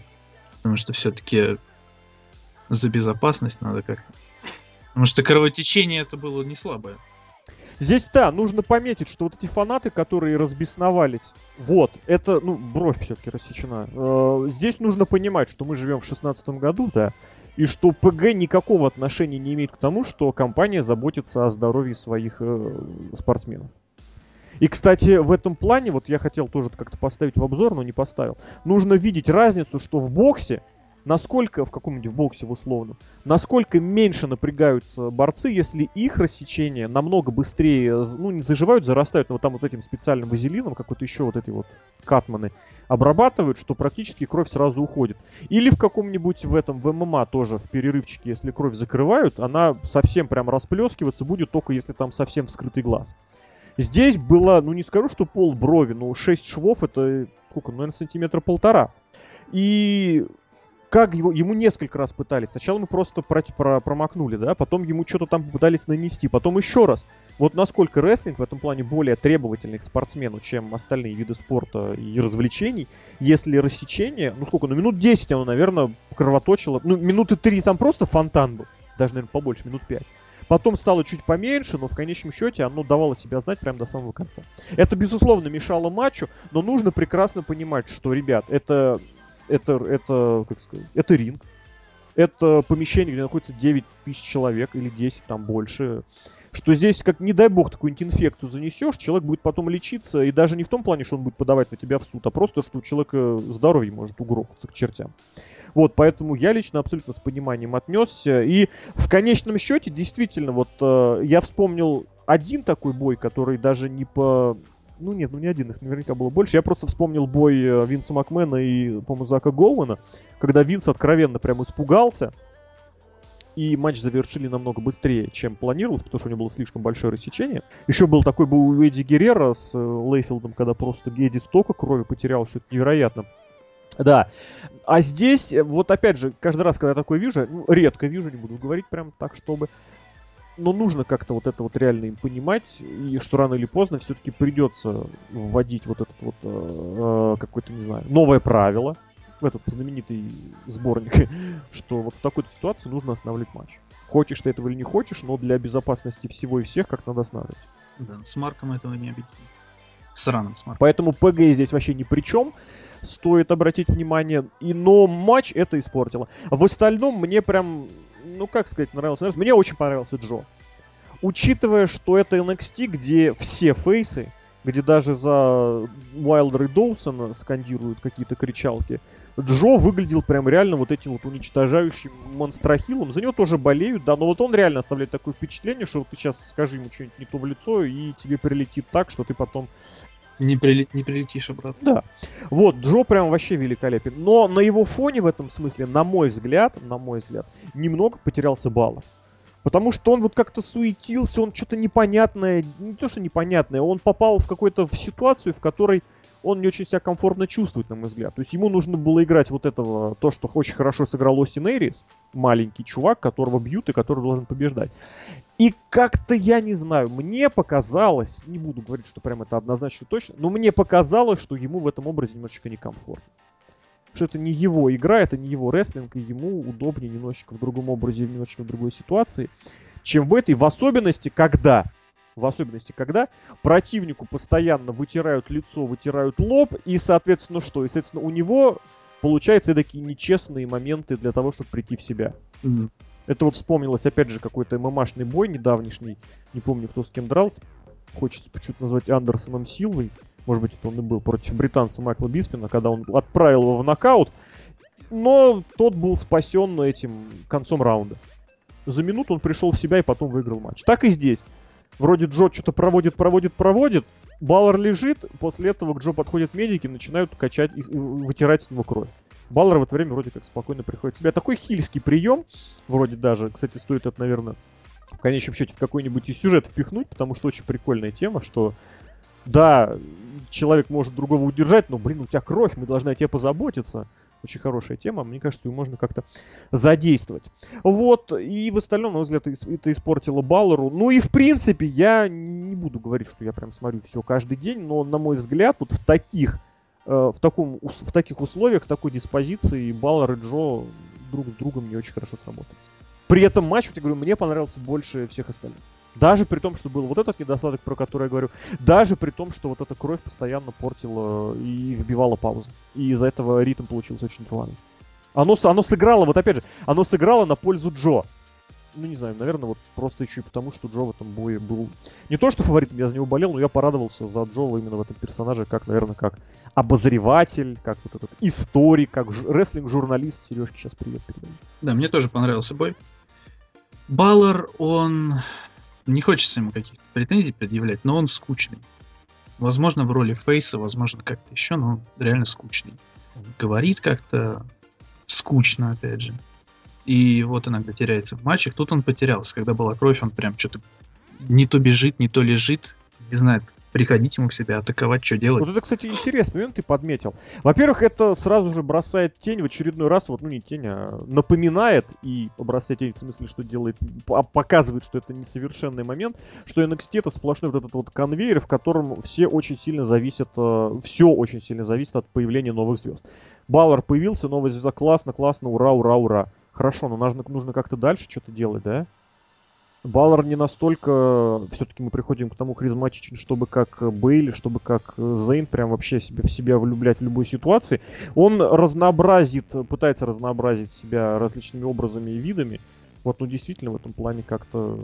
Потому что все-таки за безопасность надо как-то. Потому что кровотечение это было не слабое. Здесь, да, нужно пометить, что вот эти фанаты, которые разбесновались, вот, это, ну, бровь все-таки рассечена. Э, здесь нужно понимать, что мы живем в шестнадцатом году, да, и что ПГ никакого отношения не имеет к тому, что компания заботится о здоровье своих э, спортсменов. И, кстати, в этом плане, вот я хотел тоже как-то поставить в обзор, но не поставил. Нужно видеть разницу, что в боксе, насколько, в каком-нибудь боксе в условном, насколько меньше напрягаются борцы, если их рассечения намного быстрее, ну, не заживают, зарастают, но вот там вот этим специальным вазелином, какой-то еще вот эти вот катманы, обрабатывают, что практически кровь сразу уходит. Или в каком-нибудь в этом, в ММА тоже, в перерывчике, если кровь закрывают, она совсем прям расплескиваться будет, только если там совсем вскрытый глаз. Здесь было, ну не скажу, что пол брови, но 6 швов это сколько, наверное, сантиметра полтора. И как его, ему несколько раз пытались. Сначала мы просто про, про, промокнули, да, потом ему что-то там пытались нанести, потом еще раз. Вот насколько рестлинг в этом плане более требовательный к спортсмену, чем остальные виды спорта и развлечений, если рассечение, ну сколько, ну минут 10 оно, наверное, кровоточило, ну минуты 3 там просто фонтан был, даже, наверное, побольше, минут 5. Потом стало чуть поменьше, но в конечном счете оно давало себя знать прямо до самого конца. Это, безусловно, мешало матчу, но нужно прекрасно понимать, что, ребят, это это, это, как сказать, это ринг. Это помещение, где находится 9 тысяч человек или 10, там больше. Что здесь, как не дай бог, какую-нибудь инфекцию занесешь, человек будет потом лечиться, и даже не в том плане, что он будет подавать на тебя в суд, а просто, что у человека здоровье может угрохаться к чертям. Вот, поэтому я лично абсолютно с пониманием отнесся. И в конечном счете, действительно, вот э, я вспомнил один такой бой, который даже не по ну нет, ну не один, их наверняка было больше. Я просто вспомнил бой э, Винса Макмена и, по-моему, Зака Гоуэна, когда Винс откровенно прям испугался, и матч завершили намного быстрее, чем планировалось, потому что у него было слишком большое рассечение. Еще был такой был у Эдди Геррера с э, Лейфилдом, когда просто Эдди столько крови потерял, что это невероятно. Да. А здесь, э, вот опять же, каждый раз, когда я такое вижу, ну, редко вижу, не буду говорить прям так, чтобы но нужно как-то вот это вот реально им понимать, и что рано или поздно все-таки придется вводить вот этот вот э, э, какое-то, не знаю, новое правило, в этот знаменитый сборник, (laughs) что вот в такой-то ситуации нужно останавливать матч. Хочешь ты этого или не хочешь, но для безопасности всего и всех как надо останавливать. Да, с Марком этого не объяснить. Сраным с Марком. Поэтому ПГ здесь вообще ни при чем. Стоит обратить внимание. И, но матч это испортило. В остальном мне прям ну как сказать, нравился. Мне очень понравился Джо. Учитывая, что это NXT, где все фейсы, где даже за Уайлдер и Доусона скандируют какие-то кричалки, Джо выглядел прям реально вот этим вот уничтожающим монстрохилом. За него тоже болеют, да, но вот он реально оставляет такое впечатление, что вот ты сейчас скажи ему что-нибудь не то в лицо, и тебе прилетит так, что ты потом не, прилет, не прилетишь обратно. Да. Вот, Джо прям вообще великолепен. Но на его фоне в этом смысле, на мой взгляд, на мой взгляд, немного потерялся баллов. Потому что он вот как-то суетился, он что-то непонятное, не то что непонятное, он попал в какую-то ситуацию, в которой он не очень себя комфортно чувствует, на мой взгляд. То есть ему нужно было играть вот этого, то, что очень хорошо сыграл Остин Эрис, маленький чувак, которого бьют и который должен побеждать. И как-то, я не знаю, мне показалось, не буду говорить, что прям это однозначно точно, но мне показалось, что ему в этом образе немножечко некомфортно. Что это не его игра, это не его рестлинг, и ему удобнее немножечко в другом образе, немножечко в другой ситуации, чем в этой, в особенности, когда в особенности, когда противнику постоянно вытирают лицо, вытирают лоб, и, соответственно, что? И, соответственно, у него получаются такие нечестные моменты для того, чтобы прийти в себя. Mm-hmm. Это вот вспомнилось, опять же, какой-то ММАшный бой недавнешний, не помню, кто с кем дрался, хочется почему-то назвать Андерсоном Силвой, может быть, это он и был против британца Майкла Биспина, когда он отправил его в нокаут, но тот был спасен этим концом раунда. За минуту он пришел в себя и потом выиграл матч. Так и здесь. Вроде Джо что-то проводит, проводит, проводит. Баллар лежит, после этого к Джо подходят медики, начинают качать и вытирать с него кровь. Баллар в это время вроде как спокойно приходит в себя. Такой хильский прием, вроде даже, кстати, стоит это, наверное, в конечном счете в какой-нибудь и сюжет впихнуть, потому что очень прикольная тема, что да, человек может другого удержать, но, блин, у тебя кровь, мы должны о тебе позаботиться. Очень хорошая тема, мне кажется, ее можно как-то задействовать. Вот, и в остальном, на мой взгляд, это испортило Баллеру. Ну и, в принципе, я не буду говорить, что я прям смотрю все каждый день, но, на мой взгляд, вот в таких, э, в, таком, в таких условиях, такой диспозиции Баллер и Джо друг с другом не очень хорошо сработали. При этом матч, вот я говорю, мне понравился больше всех остальных. Даже при том, что был вот этот недостаток, про который я говорю, даже при том, что вот эта кровь постоянно портила и вбивала паузу. И из-за этого ритм получился очень рваный. Оно, оно сыграло, вот опять же, оно сыграло на пользу Джо. Ну, не знаю, наверное, вот просто еще и потому, что Джо в этом бое был... Не то, что фаворитом, я за него болел, но я порадовался за Джо именно в этом персонаже, как, наверное, как обозреватель, как вот этот историк, как ж... рестлинг-журналист. Сережке сейчас привет передаю. Да, мне тоже понравился бой. Баллар, он не хочется ему каких-то претензий предъявлять, но он скучный. Возможно, в роли Фейса, возможно, как-то еще, но он реально скучный. говорит как-то скучно, опять же. И вот иногда теряется в матчах. Тут он потерялся. Когда была кровь, он прям что-то не то бежит, не то лежит. Не знает, приходить ему в себя, атаковать, что делать. Вот это, кстати, интересный момент ты подметил. Во-первых, это сразу же бросает тень в очередной раз, вот, ну не тень, а напоминает и бросает тень в смысле, что делает, показывает, что это несовершенный момент, что NXT это сплошной вот этот вот конвейер, в котором все очень сильно зависят, э, все очень сильно зависит от появления новых звезд. Баллар появился, новая звезда, классно, классно, ура, ура, ура. Хорошо, но нужно, нужно как-то дальше что-то делать, да? Баллар не настолько, все-таки мы приходим к тому харизматичен, чтобы как Бейли, чтобы как Зейн прям вообще себе, в себя влюблять в любой ситуации. Он разнообразит, пытается разнообразить себя различными образами и видами. Вот, ну действительно в этом плане как-то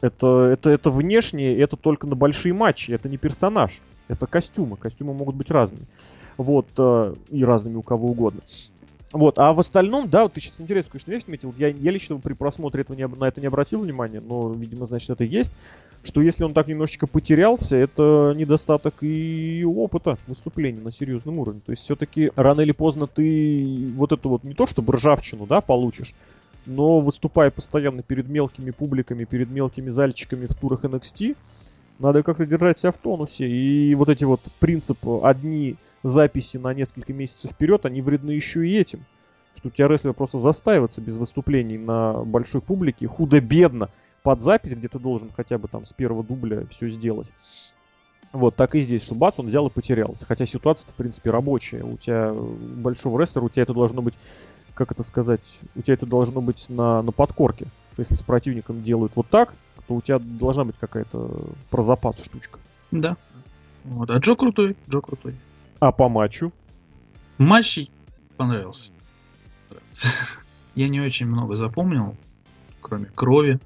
это, это, это внешнее, это только на большие матчи, это не персонаж, это костюмы. Костюмы могут быть разными. Вот, э, и разными у кого угодно. Вот, а в остальном, да, вот ты сейчас интересную, конечно, вещь отметил. Я, я лично при просмотре этого не, на это не обратил внимания, но, видимо, значит, это есть. Что если он так немножечко потерялся, это недостаток и опыта выступления на серьезном уровне. То есть все-таки рано или поздно ты вот эту вот не то что ржавчину, да, получишь, но выступая постоянно перед мелкими публиками, перед мелкими зальчиками в турах NXT, надо как-то держать себя в тонусе. И вот эти вот принципы одни записи на несколько месяцев вперед, они вредны еще и этим. Что у тебя рестлер просто застаивается без выступлений на большой публике, худо-бедно, под запись, где ты должен хотя бы там с первого дубля все сделать. Вот, так и здесь, что бац, он взял и потерялся. Хотя ситуация в принципе, рабочая. У тебя большого рестлера, у тебя это должно быть, как это сказать, у тебя это должно быть на, на подкорке. Что если с противником делают вот так, то у тебя должна быть какая-то про запас штучка. Да. Вот, а Джо крутой, Джо крутой. А по матчу? Матч понравился. Я не очень много запомнил, кроме крови.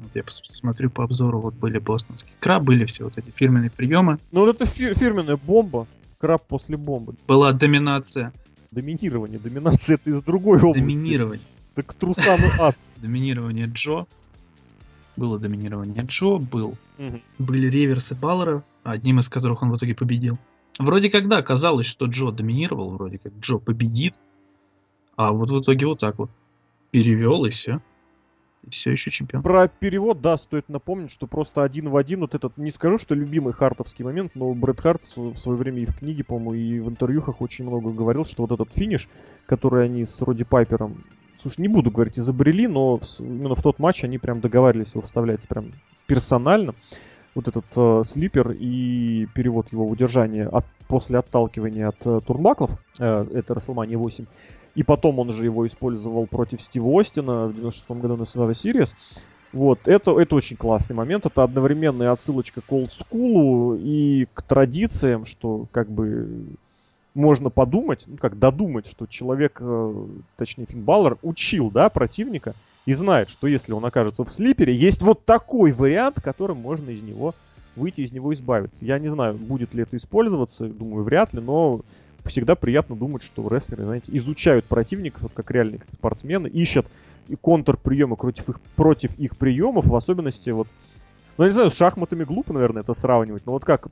Вот я посмотрю по обзору, вот были бостонские краб, были все вот эти фирменные приемы. Ну вот это фир- фирменная бомба, краб после бомбы. Была доминация. Доминирование, доминация это из другой области. Доминирование. Так трусам и ас. (laughs) Доминирование Джо. Было доминирование Джо, был. Были реверсы Баллера, одним из которых он в итоге победил. Вроде как да, казалось, что Джо доминировал, вроде как Джо победит, а вот в итоге вот так вот перевел и все. И все еще чемпион. Про перевод, да, стоит напомнить, что просто один в один вот этот, не скажу, что любимый хартовский момент, но Брэд Харт в свое время и в книге, по-моему, и в интервьюхах очень много говорил, что вот этот финиш, который они с Роди Пайпером, слушай, не буду говорить, изобрели, но именно в тот матч они прям договаривались его вставлять прям персонально вот этот э, слипер и перевод его удержания от, после отталкивания от э, турнбаклов, э, это WrestleMania 8, и потом он же его использовал против Стива Остина в 96 году на Survivor Series. Вот, это, это очень классный момент. Это одновременная отсылочка к олдскулу и к традициям, что как бы можно подумать, ну как додумать, что человек, э, точнее Финн Баллар, учил, да, противника, и знает, что если он окажется в слипере, есть вот такой вариант, которым можно из него выйти, из него избавиться. Я не знаю, будет ли это использоваться, думаю, вряд ли, но всегда приятно думать, что рестлеры, знаете, изучают противников, вот как реальные спортсмены, ищут и контрприемы против их, против их приемов, в особенности вот, ну, не знаю, с шахматами глупо, наверное, это сравнивать, но вот как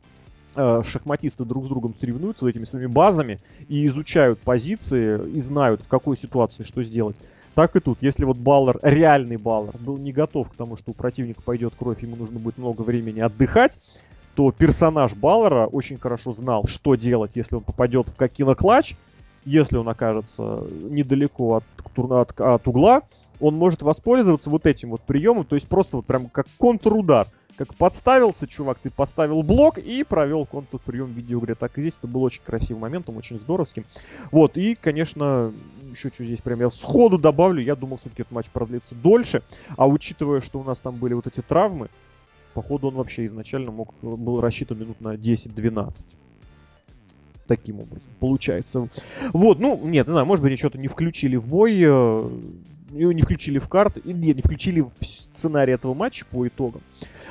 э, шахматисты друг с другом соревнуются этими своими базами и изучают позиции, и знают, в какой ситуации что сделать. Так и тут. Если вот Баллар, реальный Баллар, был не готов к тому, что у противника пойдет кровь, ему нужно будет много времени отдыхать, то персонаж Баллара очень хорошо знал, что делать, если он попадет в Кокина Клатч, если он окажется недалеко от, от, от угла, он может воспользоваться вот этим вот приемом, то есть просто вот прям как контрудар. Как подставился чувак, ты поставил блок и провел контрприем в видеоигре. Так и здесь это был очень красивый момент, он очень здоровский. Вот, и, конечно, еще что здесь прям я сходу добавлю, я думал, все-таки этот матч продлится дольше, а учитывая, что у нас там были вот эти травмы, походу он вообще изначально мог, был рассчитан минут на 10-12 таким образом. Получается. Вот, ну, нет, не знаю, может быть, они что-то не включили в бой, э, не включили в карты, нет, не включили в сценарий этого матча по итогам.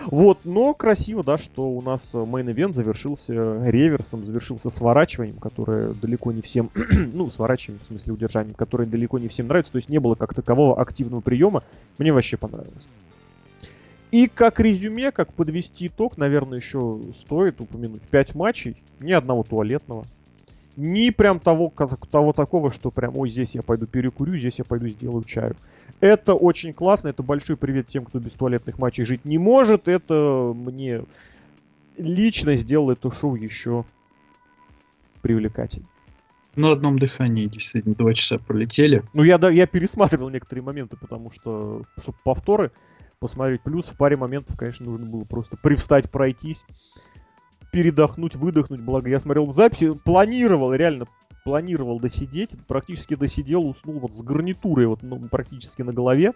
Вот, но красиво, да, что у нас мейн-эвент завершился реверсом, завершился сворачиванием, которое далеко не всем, (clears throat) ну, сворачиванием, в смысле удержанием, которое далеко не всем нравится, то есть не было как такового активного приема, мне вообще понравилось. И как резюме, как подвести итог, наверное, еще стоит упомянуть. 5 матчей, ни одного туалетного, ни прям того, того такого, что прям, ой, здесь я пойду перекурю, здесь я пойду сделаю чаю. Это очень классно, это большой привет тем, кто без туалетных матчей жить не может. Это мне лично сделал это шоу еще привлекательнее. На одном дыхании действительно два часа пролетели. Ну, я, да, я пересматривал некоторые моменты, потому что, чтобы повторы посмотреть. Плюс в паре моментов, конечно, нужно было просто привстать, пройтись, передохнуть, выдохнуть. Благо, я смотрел записи, планировал, реально планировал досидеть, практически досидел, уснул вот с гарнитурой вот ну, практически на голове.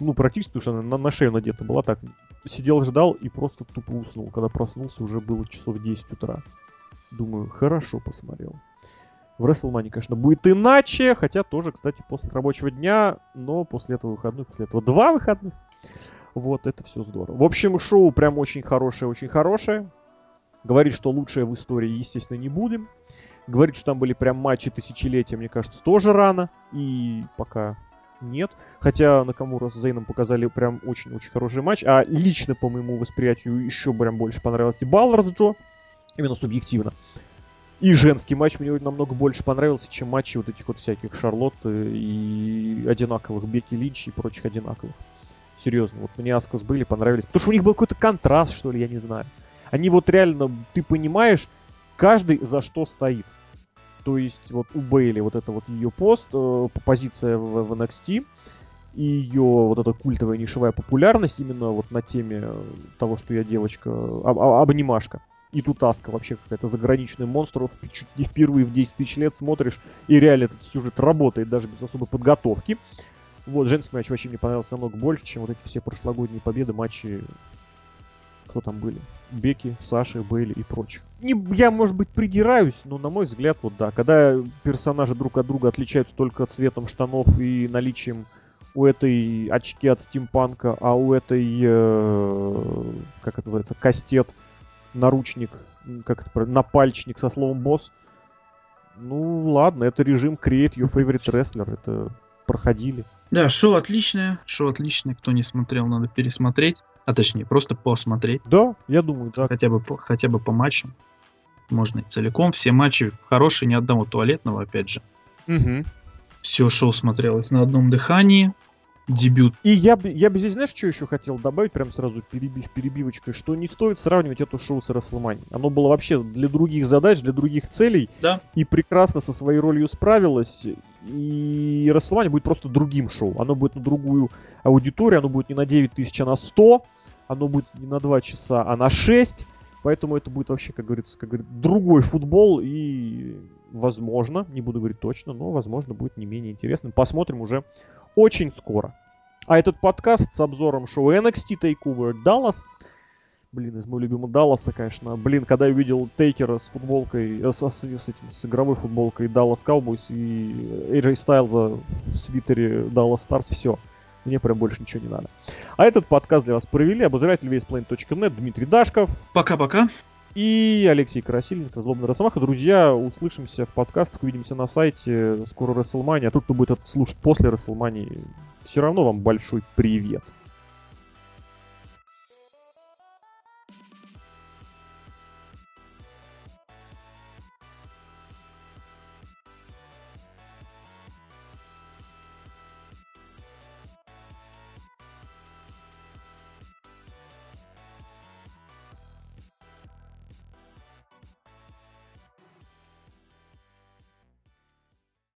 Ну, практически, потому что она на, на шею надета была так. Сидел, ждал и просто тупо уснул. Когда проснулся, уже было часов 10 утра. Думаю, хорошо посмотрел. В WrestleMania, конечно, будет иначе, хотя тоже, кстати, после рабочего дня, но после этого выходных, после этого два выходных. Вот, это все здорово. В общем, шоу прям очень хорошее, очень хорошее. Говорит, что лучшее в истории, естественно, не будем. Говорит, что там были прям матчи тысячелетия, мне кажется, тоже рано. И пока нет. Хотя Накамура с Зейном показали прям очень-очень хороший матч. А лично, по моему восприятию, еще прям больше понравился Баллар с Джо. Именно субъективно. И женский матч мне намного больше понравился, чем матчи вот этих вот всяких Шарлотт и одинаковых Беки Линч и прочих одинаковых. Серьезно, вот мне Аскас были, понравились. Потому что у них был какой-то контраст, что ли, я не знаю. Они вот реально, ты понимаешь, каждый за что стоит. То есть вот у Бейли вот это вот ее пост, э, позиция в, в NXT, и ее вот эта культовая нишевая популярность именно вот на теме того, что я девочка, об, обнимашка. И тут Аска вообще какая-то заграничный монстр, чуть не впервые в 10 тысяч лет смотришь, и реально этот сюжет работает даже без особой подготовки. Вот, женский матч вообще мне понравился намного больше, чем вот эти все прошлогодние победы, матчи, кто там были? Беки, Саши, Бейли и прочих. Не, я, может быть, придираюсь, но, на мой взгляд, вот да, когда персонажи друг от друга отличаются только цветом штанов и наличием у этой очки от стимпанка, а у этой, э, как это называется, кастет, наручник, как это напальчник со словом босс. Ну, ладно, это режим Create Your Favorite Wrestler, это проходили. Да, шоу отличное, шоу отличное. Кто не смотрел, надо пересмотреть. А точнее, просто посмотреть. Да, я думаю, да. Хотя бы хотя бы по матчам. Можно и целиком. Все матчи хорошие, ни одного туалетного, опять же. Угу. Все шоу смотрелось на одном дыхании. Дебют. И я бы, я бы здесь, знаешь, что еще хотел добавить, прям сразу перебив перебивочкой, что не стоит сравнивать это шоу с Расселмани. Оно было вообще для других задач, для других целей. Да. И прекрасно со своей ролью справилось и Расселмания будет просто другим шоу. Оно будет на другую аудиторию, оно будет не на 9 тысяч, а на 100. Оно будет не на 2 часа, а на 6. Поэтому это будет вообще, как говорится, как говорит, другой футбол. И, возможно, не буду говорить точно, но, возможно, будет не менее интересным. Посмотрим уже очень скоро. А этот подкаст с обзором шоу NXT TakeOver Dallas – Блин, из моего любимого Далласа, конечно. Блин, когда я увидел Тейкера с футболкой, э, с, с, этим, с игровой футболкой Dallas Cowboys и AJ Styles в свитере Dallas Stars, все. Мне прям больше ничего не надо. А этот подкаст для вас провели обозреватель весьplanet.net Дмитрий Дашков. Пока-пока. И Алексей Красильников, Злобный Росомаха. Друзья, услышимся в подкастах, увидимся на сайте. Скоро WrestleMania. А тот, кто будет это слушать после WrestleMania, все равно вам большой привет.